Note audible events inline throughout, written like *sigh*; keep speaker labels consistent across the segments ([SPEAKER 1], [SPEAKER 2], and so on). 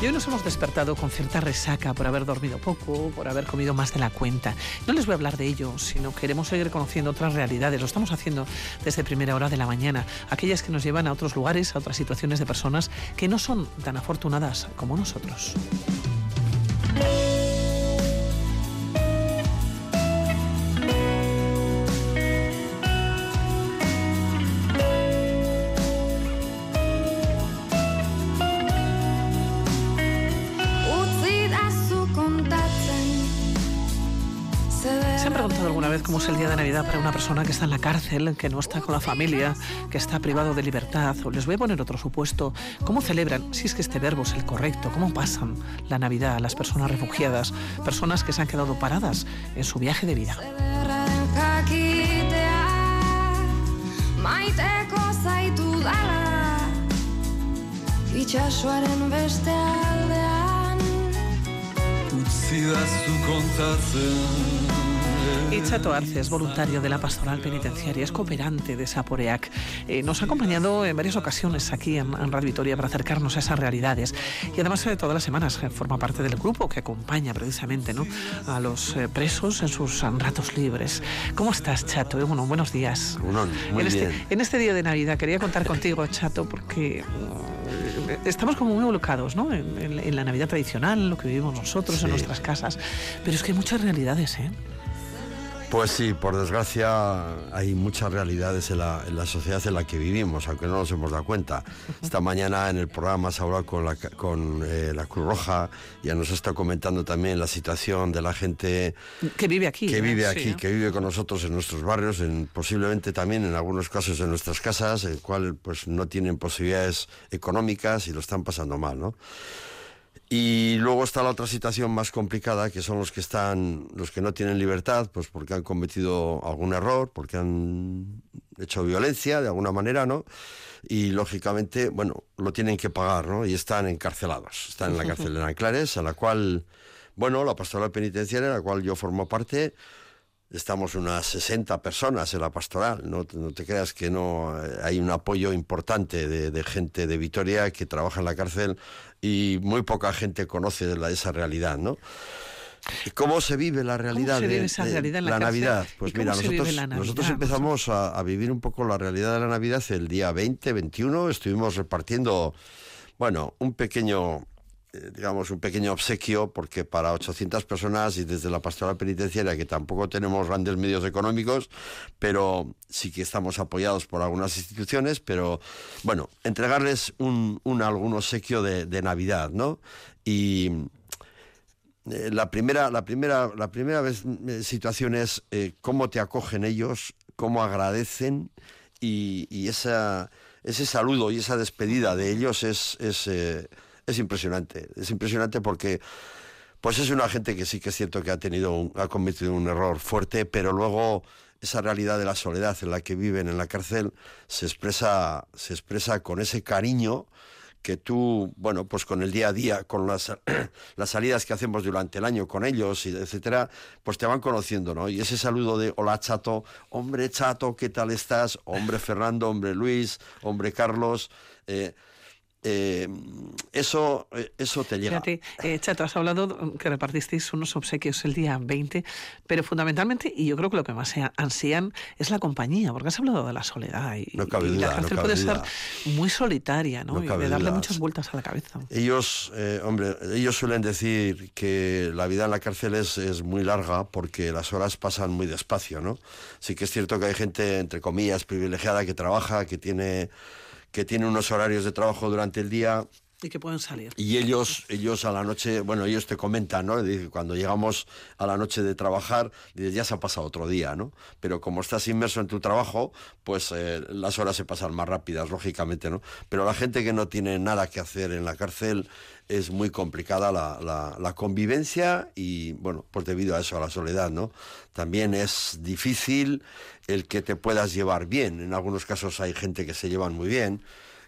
[SPEAKER 1] Y hoy nos hemos despertado con cierta resaca por haber dormido poco, por haber comido más de la cuenta. No les voy a hablar de ello, sino queremos seguir conociendo otras realidades. Lo estamos haciendo desde primera hora de la mañana, aquellas que nos llevan a otros lugares, a otras situaciones de personas que no son tan afortunadas como nosotros. Cómo es el día de Navidad para una persona que está en la cárcel, que no está con la familia, que está privado de libertad. O les voy a poner otro supuesto. ¿Cómo celebran, si es que este verbo es el correcto, cómo pasan la Navidad las personas refugiadas, personas que se han quedado paradas en su viaje de vida? Y Chato Arce es voluntario de la pastoral penitenciaria, es cooperante de Saporeac. Eh, nos ha acompañado en varias ocasiones aquí en, Radio Vitoria para acercarnos a esas realidades. Y además de eh, todas las semanas eh, forma parte del grupo que acompaña precisamente ¿no? a los presos en sus ratos libres. ¿Cómo estás, Chato? Bueno, buenos días.
[SPEAKER 2] muy
[SPEAKER 1] en,
[SPEAKER 2] este,
[SPEAKER 1] en este día de Navidad quería contar contigo, Chato, porque estamos como muy involucrados ¿no? En, en, la Navidad tradicional, lo que vivimos nosotros en nuestras casas. Pero es que hay muchas realidades, ¿eh?
[SPEAKER 2] Pues sí, por desgracia hay muchas realidades en la, sociedad en la que vivimos, aunque no nos hemos dado cuenta. Esta mañana en el programa se ha hablado con la, con, eh, la Cruz Roja, ya nos está comentando también la situación de la gente
[SPEAKER 1] que vive aquí.
[SPEAKER 2] Que vive aquí, que vive con nosotros en nuestros barrios, en, posiblemente también en algunos casos en nuestras casas, el cual pues no tienen posibilidades económicas y lo están pasando mal, ¿no? Y luego está la otra situación más complicada, que son los que están, los que no tienen libertad, pues porque han cometido algún error, porque han hecho violencia de alguna manera, ¿no? Y lógicamente, bueno, lo tienen que pagar, ¿no? Y están encarcelados. Están en la *laughs* cárcel de Anclares, a la cual, bueno, la pastoral penitenciaria, a la cual yo formo parte, estamos unas 60 personas en la pastoral. No, te creas que no eh, hay un apoyo importante de, gente de Vitoria que trabaja en la cárcel y muy poca gente conoce de la, esa realidad, ¿no? ¿Cómo se vive la realidad,
[SPEAKER 1] de, la,
[SPEAKER 2] Navidad? Pues mira, nosotros, nosotros empezamos a, a, vivir un poco la realidad de la Navidad el día 20, 21. Estuvimos repartiendo, bueno, un pequeño digamos, un pequeño obsequio, porque para 800 personas y desde la pastoral penitenciaria, que tampoco tenemos grandes medios económicos, pero sí que estamos apoyados por algunas instituciones, pero bueno, entregarles un, algún obsequio de, Navidad, ¿no? Y eh, la primera, la primera, la primera vez, eh, situación es cómo te acogen ellos, cómo agradecen y, esa, ese saludo y esa despedida de ellos es es impresionante. Es impresionante porque pues es una gente que sí que es cierto que ha tenido ha cometido un error fuerte, pero luego esa realidad de la soledad en la que viven en la cárcel se expresa se expresa con ese cariño que tú, bueno, pues con el día a día, con las, *clears throat* las salidas que hacemos durante el año con ellos, etcétera, pues te van conociendo, ¿no? Y ese saludo de hola chato, hombre chato, ¿qué tal estás? Hombre Fernando, hombre Luis, hombre Carlos, eh, eh, eso, eh, eso te llega.
[SPEAKER 1] Fíjate, eh, Chato, has hablado que repartisteis unos obsequios el día 20, pero fundamentalmente, y yo creo que lo que más se ansían es la compañía, porque has hablado de la soledad y,
[SPEAKER 2] no cabe
[SPEAKER 1] la cárcel puede
[SPEAKER 2] ser
[SPEAKER 1] muy solitaria, ¿no? y de darle muchas vueltas a la cabeza.
[SPEAKER 2] Ellos, hombre, ellos suelen decir que la vida en la cárcel es, es muy larga porque las horas pasan muy despacio, ¿no? Sí que es cierto que hay gente, entre comillas, privilegiada que trabaja, que tiene que tienen unos horarios de trabajo durante el día
[SPEAKER 1] y que pueden salir.
[SPEAKER 2] Y ellos, ellos a la noche, bueno, ellos te comentan, ¿no? Cuando llegamos a la noche de trabajar, ya se ha pasado otro día, ¿no? Pero como estás inmerso en tu trabajo, pues eh, las horas se pasan más rápidas, lógicamente, ¿no? Pero la gente que no tiene nada que hacer en la cárcel es muy complicada la, la, la convivencia y, bueno, pues debido a eso, a la soledad, ¿no? También es difícil el que te puedas llevar bien. En algunos casos hay gente que se llevan muy bien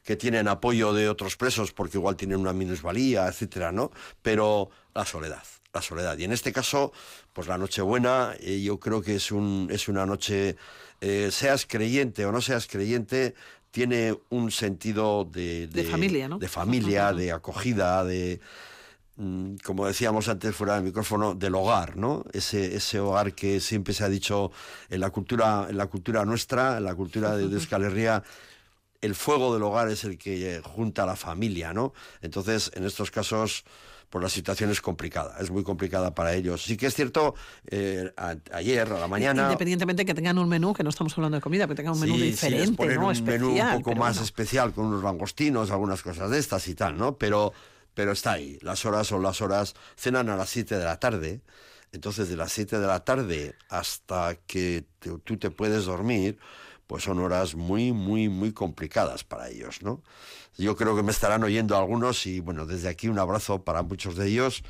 [SPEAKER 2] que tienen apoyo de otros presos porque igual tienen una minusvalía, etcétera, ¿no? Pero la soledad, la soledad. Y en este caso, pues la Nochebuena, eh, yo creo que es, un, es una noche, eh, seas creyente o no seas creyente, tiene un sentido de,
[SPEAKER 1] de, familia, ¿no?
[SPEAKER 2] De familia, de acogida, de mm, como decíamos antes fuera del micrófono, del hogar, ¿no? Ese, ese hogar que siempre se ha dicho en la cultura, en la cultura nuestra, en la cultura de, de *laughs* Euskal Herria, el fuego del hogar es el que junta a la familia, ¿no? Entonces, en estos casos, pues la situación es complicada, es muy complicada para ellos. Sí que es cierto, eh, ayer a la mañana...
[SPEAKER 1] Independientemente que tengan un menú, que no estamos hablando de comida, que tengan un menú diferente,
[SPEAKER 2] sí,
[SPEAKER 1] ¿no?
[SPEAKER 2] un menú un poco más especial, con unos langostinos, algunas cosas de estas y tal, ¿no? Pero, pero está ahí, las horas son las horas, cenan a las 7 de la tarde, entonces de las 7 de la tarde hasta que tú te puedes dormir, pues son horas muy, muy, muy complicadas para ellos, ¿no? Yo creo que me estarán oyendo algunos y, bueno, desde aquí un abrazo para muchos de ellos,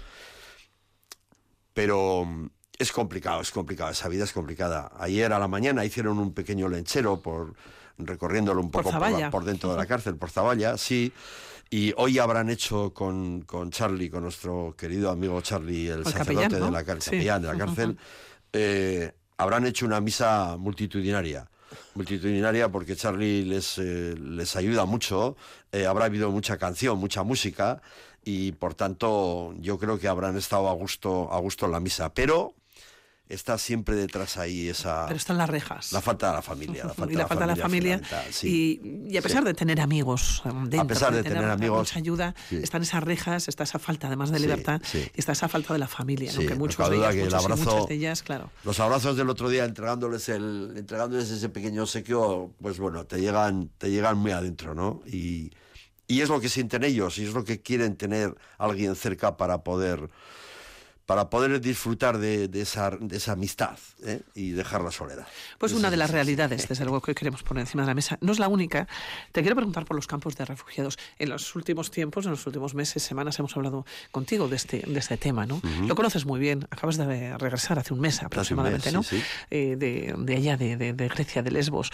[SPEAKER 2] pero mm, es complicado, es complicado, esa vida es complicada. Ayer a la mañana hicieron un pequeño lenchero por recorriéndolo un poco por, dentro de la cárcel, por Zaballa, sí. Y hoy habrán hecho con, con Charlie, con nuestro querido amigo Charlie, el, sacerdote de la, cárcel, de la cárcel, eh, habrán hecho una misa multitudinaria multitudinaria porque Charlie les, eh, les ayuda mucho, eh, habrá habido mucha canción, mucha música y por tanto yo creo que habrán estado a gusto, a gusto en la misa. Pero está siempre detrás ahí esa...
[SPEAKER 1] Pero están las rejas.
[SPEAKER 2] La falta de la familia. La *laughs* falta
[SPEAKER 1] y la, falta de la familia. y, a pesar de tener amigos dentro,
[SPEAKER 2] a pesar de, tener, amigos,
[SPEAKER 1] mucha ayuda, están esas rejas, está esa falta además de libertad, y está esa falta de la familia,
[SPEAKER 2] que
[SPEAKER 1] muchos de ellas, que el abrazo, de ellas, claro.
[SPEAKER 2] Los abrazos del otro día entregándoles el entregándoles ese pequeño sequio, pues bueno, te llegan te llegan muy adentro, ¿no? Y y es lo que sienten ellos y es lo que quieren tener alguien cerca para poder para poder disfrutar de, esa, de esa, amistad ¿eh? y dejar la soledad.
[SPEAKER 1] Pues una de las realidades, desde luego, que queremos poner encima de la mesa. No es la única. Te quiero preguntar por los campos de refugiados. En los últimos tiempos, en los últimos meses, semanas, hemos hablado contigo de este, de este tema, ¿no? Lo conoces muy bien. Acabas de regresar hace un mes aproximadamente, ¿no? Eh, de, de, allá, de, de Grecia, de Lesbos.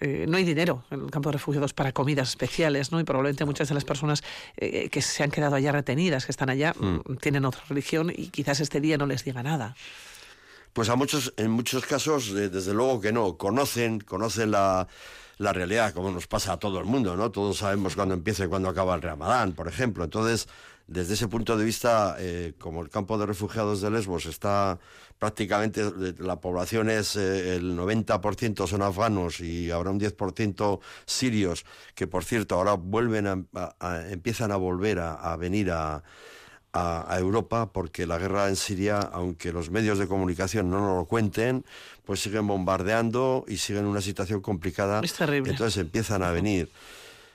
[SPEAKER 1] Eh, no hay dinero en el campo de refugiados para comidas especiales, ¿no? Y probablemente muchas de las personas eh, que se han quedado allá retenidas, que están allá, mm. tienen otra religión y quizás este día no les diga nada.
[SPEAKER 2] Pues a muchos, en muchos casos, eh, desde luego que no, conocen, conocen la, la realidad, como nos pasa a todo el mundo, ¿no? Todos sabemos cuándo empieza y cuándo acaba el Ramadán, por ejemplo. Entonces, desde ese punto de vista, eh, como el campo de refugiados de Lesbos está prácticamente, la población es eh, el 90% son afganos y habrá un 10% sirios, que por cierto ahora vuelven a, empiezan a volver a, venir a, a, Europa porque la guerra en Siria, aunque los medios de comunicación no nos lo cuenten, pues siguen bombardeando y siguen una situación complicada.
[SPEAKER 1] Es terrible.
[SPEAKER 2] Entonces empiezan a venir.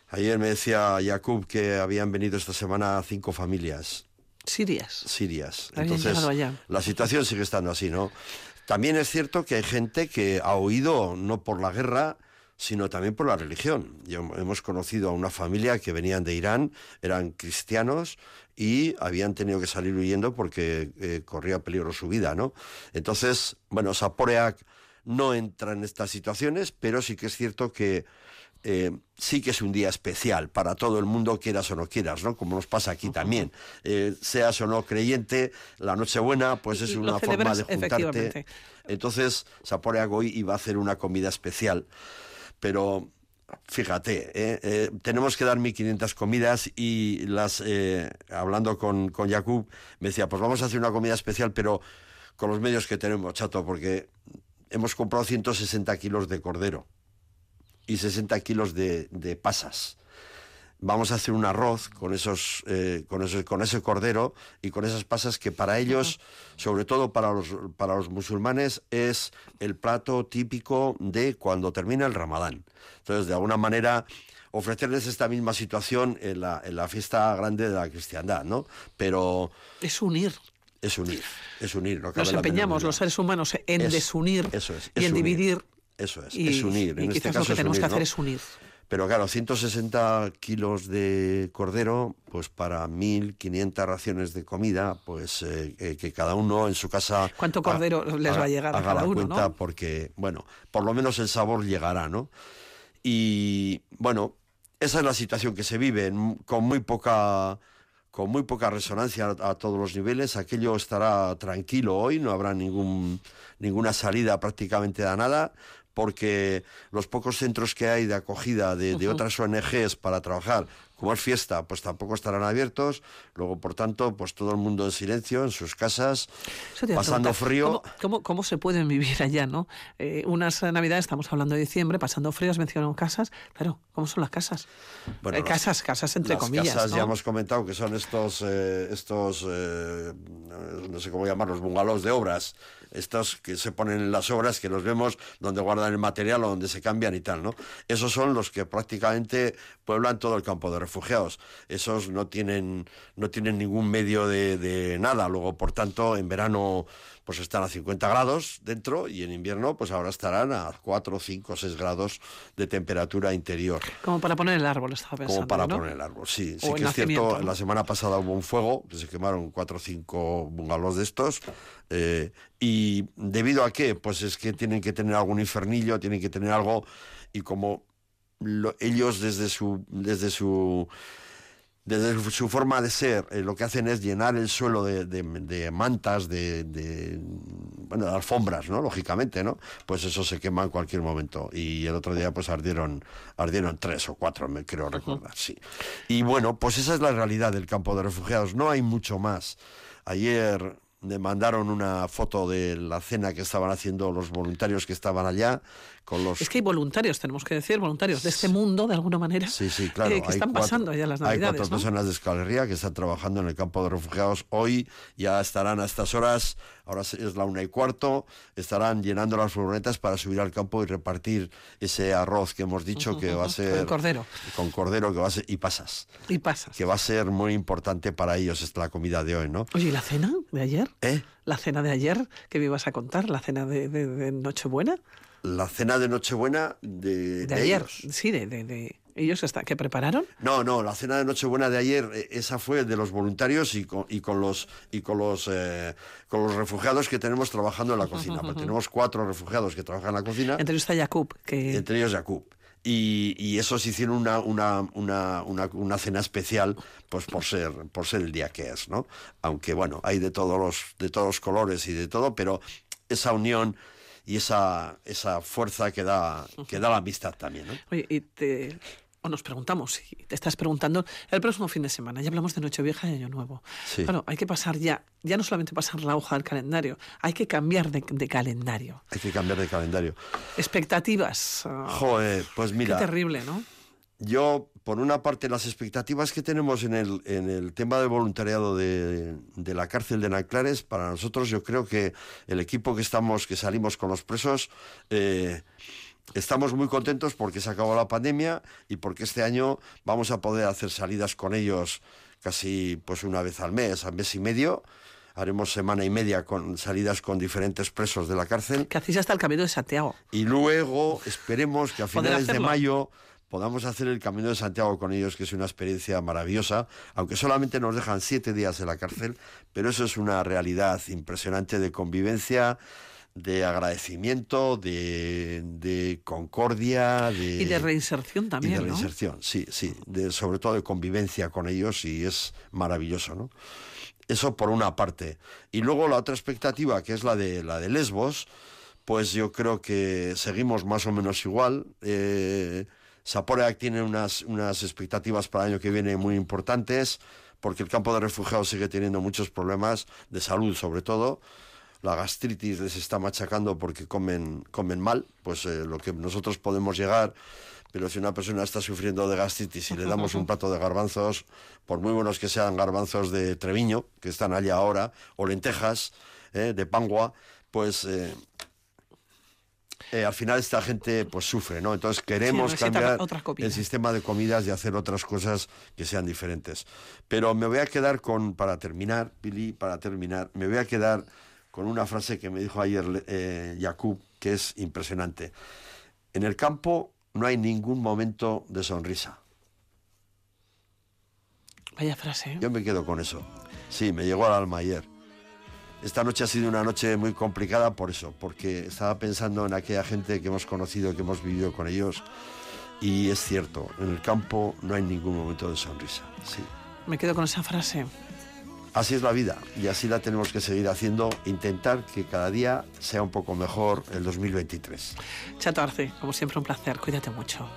[SPEAKER 2] Ayer me decía Jakub que habían venido esta semana cinco familias.
[SPEAKER 1] Sirias.
[SPEAKER 2] Sirias. Entonces, la situación sigue estando así, ¿no? También es cierto que hay gente que ha huido no por la guerra, sino también por la religión. hemos conocido a una familia que venían de Irán, eran cristianos y habían tenido que salir huyendo porque eh, corría peligro su vida, ¿no? Entonces, bueno, Saporeac no entra en estas situaciones, pero sí que es cierto que eh, sí que es un día especial para todo el mundo, quieras o no quieras, ¿no? Como nos pasa aquí también. Eh, seas o no creyente, la Nochebuena, pues es una forma de juntarte. Entonces, Sapore Agoy iba a hacer una comida especial. Pero fíjate, ¿eh? tenemos que dar 1.500 comidas y las, hablando con, con Jakub, me decía, pues vamos a hacer una comida especial, pero con los medios que tenemos, chato, porque hemos comprado 160 kilos de cordero y 60 kilos de, de pasas. Vamos a hacer un arroz con esos, eh, con esos, con ese cordero y con esas pasas que para ellos, sobre todo para los, para los musulmanes, es el plato típico de cuando termina el Ramadán. Entonces, de alguna manera, ofrecerles esta misma situación en la, en la fiesta grande de la cristiandad, ¿no? Pero...
[SPEAKER 1] Es unir
[SPEAKER 2] es unir, es unir.
[SPEAKER 1] Nos empeñamos los seres humanos en desunir y en dividir
[SPEAKER 2] eso es, es unir.
[SPEAKER 1] en este caso lo que tenemos que hacer es unir.
[SPEAKER 2] Pero claro, 160 kilos de cordero, pues para 1.500 raciones de comida, pues eh, eh, que cada uno en su casa...
[SPEAKER 1] ¿Cuánto cordero les va a llegar a cada
[SPEAKER 2] la
[SPEAKER 1] uno,
[SPEAKER 2] cuenta porque, bueno, por lo menos el sabor llegará, ¿no? Y, bueno, esa es la situación que se vive, con muy poca con muy poca resonancia a, todos los niveles. Aquello estará tranquilo hoy, no habrá ningún, ninguna salida prácticamente de nada porque los pocos centros que hay de acogida de, otras ONGs para trabajar como es fiesta, pues tampoco estarán abiertos. Luego, por tanto, pues todo el mundo en silencio, en sus casas, pasando frío.
[SPEAKER 1] ¿cómo, ¿cómo, se pueden vivir allá, no? Eh, unas navidades, estamos hablando de diciembre, pasando frío, has mencionado casas. Pero, ¿cómo son las casas? Bueno, casas, casas entre comillas.
[SPEAKER 2] casas ya hemos comentado que son estos, eh, estos eh, no sé cómo llamarlos, bungalows de obras estos que se ponen en las obras, que los vemos donde guardan el material o donde se cambian y tal, ¿no? Esos son los que prácticamente pueblan todo el campo de refugiados. Esos no tienen, no tienen ningún medio de, de nada. Luego, por tanto, en verano pues están a 50 grados dentro y en invierno pues ahora estarán a 4, 5, 6 grados de temperatura interior.
[SPEAKER 1] Como para poner el árbol, estaba pensando.
[SPEAKER 2] Como para poner el árbol, sí. sí que es cierto, la semana pasada hubo un fuego, que se quemaron 4 o 5 bungalows de estos. Eh, y debido a qué? Pues es que tienen que tener algún infernillo, tienen que tener algo y como ellos desde su desde su desde su forma de ser, eh, lo que hacen es llenar el suelo de, mantas, de, bueno, de alfombras, ¿no? Lógicamente, ¿no? Pues eso se quema en cualquier momento. Y el otro día, pues ardieron, ardieron tres o cuatro, me creo recordar, sí. Y bueno, pues esa es la realidad del campo de refugiados. No hay mucho más. Ayer me mandaron una foto de la cena que estaban haciendo los voluntarios que estaban allá
[SPEAKER 1] es que hay voluntarios, tenemos que decir, voluntarios de este mundo, de alguna manera,
[SPEAKER 2] sí, sí, claro.
[SPEAKER 1] Eh, que están pasando allá las Navidades.
[SPEAKER 2] Hay cuatro personas de Escalería que están trabajando en el campo de refugiados hoy, ya estarán a estas horas, ahora es la una y cuarto, estarán llenando las furgonetas para subir al campo y repartir ese arroz que hemos dicho que va a ser...
[SPEAKER 1] Con cordero.
[SPEAKER 2] Con cordero, que va a ser... Y pasas.
[SPEAKER 1] Y pasas.
[SPEAKER 2] Que va a ser muy importante para ellos esta la comida de hoy, ¿no?
[SPEAKER 1] Oye, ¿y la cena de ayer?
[SPEAKER 2] ¿Eh?
[SPEAKER 1] La cena de ayer, que me ibas a contar, la cena de, de Nochebuena
[SPEAKER 2] la cena de Nochebuena de,
[SPEAKER 1] de, ayer. Sí, de, de, ellos hasta que prepararon.
[SPEAKER 2] No, no, la cena de Nochebuena de ayer eh, esa fue de los voluntarios y con, y con los y con los eh, con los refugiados que tenemos trabajando en la cocina. tenemos cuatro refugiados que trabajan en la cocina.
[SPEAKER 1] Entre ellos está Jacob, que
[SPEAKER 2] entre ellos Jacob. Y, y, esos hicieron una, una, una, una, cena especial pues por ser por ser el día que es no aunque bueno hay de todos los de todos los colores y de todo pero esa unión y esa, esa fuerza que da, que da la amistad también. ¿no?
[SPEAKER 1] Oye, y te, o nos preguntamos, y te estás preguntando, el próximo fin de semana, ya hablamos de Nochevieja y Año Nuevo. Sí. Claro, hay que pasar ya, ya no solamente pasar la hoja del calendario, hay que cambiar de, calendario.
[SPEAKER 2] Hay que cambiar de calendario.
[SPEAKER 1] Expectativas.
[SPEAKER 2] Ah, Joder, pues mira.
[SPEAKER 1] Qué terrible, ¿no?
[SPEAKER 2] Yo, por una parte, las expectativas que tenemos en el, en el tema del voluntariado de, de, la cárcel de Nanclares, para nosotros yo creo que el equipo que estamos, que salimos con los presos, eh, estamos muy contentos porque se acabó la pandemia y porque este año vamos a poder hacer salidas con ellos casi pues una vez al mes, al mes y medio haremos semana y media con salidas con diferentes presos de la cárcel.
[SPEAKER 1] Que hacéis hasta el Camino de Santiago.
[SPEAKER 2] Y luego esperemos que a finales de mayo podamos hacer el Camino de Santiago con ellos, que es una experiencia maravillosa, aunque solamente nos dejan siete días en la cárcel, pero eso es una realidad impresionante de convivencia, de agradecimiento, de, concordia, de...
[SPEAKER 1] Y de reinserción también,
[SPEAKER 2] y de reinserción, sí, sí, de, sobre todo de convivencia con ellos y es maravilloso, ¿no? Eso por una parte. Y luego la otra expectativa, que es la de, la de Lesbos, pues yo creo que seguimos más o menos igual. Eh, Saporeac tiene unas, unas expectativas para el año que viene muy importantes, porque el campo de refugiados sigue teniendo muchos problemas de salud, sobre todo. La gastritis les está machacando porque comen, comen mal, pues eh, lo que nosotros podemos llegar pero si una persona está sufriendo de gastritis y le damos un *laughs* plato de garbanzos, por muy buenos que sean garbanzos de Treviño, que están allí ahora, o lentejas eh, de Pangua, pues eh, eh, al final esta gente pues sufre, ¿no? Entonces queremos cambiar el sistema de comidas y hacer otras cosas que sean diferentes. Pero me voy a quedar con, para terminar, Pili, para terminar, me voy a quedar con una frase que me dijo ayer eh, que es impresionante. En el campo no hay ningún momento de sonrisa.
[SPEAKER 1] Vaya frase. ¿eh?
[SPEAKER 2] Yo me quedo con eso. Sí, me llegó al alma ayer. Esta noche ha sido una noche muy complicada por eso, porque estaba pensando en aquella gente que hemos conocido, que hemos vivido con ellos, y es cierto, en el campo no hay ningún momento de sonrisa. Sí.
[SPEAKER 1] Me quedo con esa frase.
[SPEAKER 2] Así es la vida y así la tenemos que seguir haciendo, intentar que cada día sea un poco mejor el 2023.
[SPEAKER 1] Chato Arce, como siempre un placer, cuídate mucho.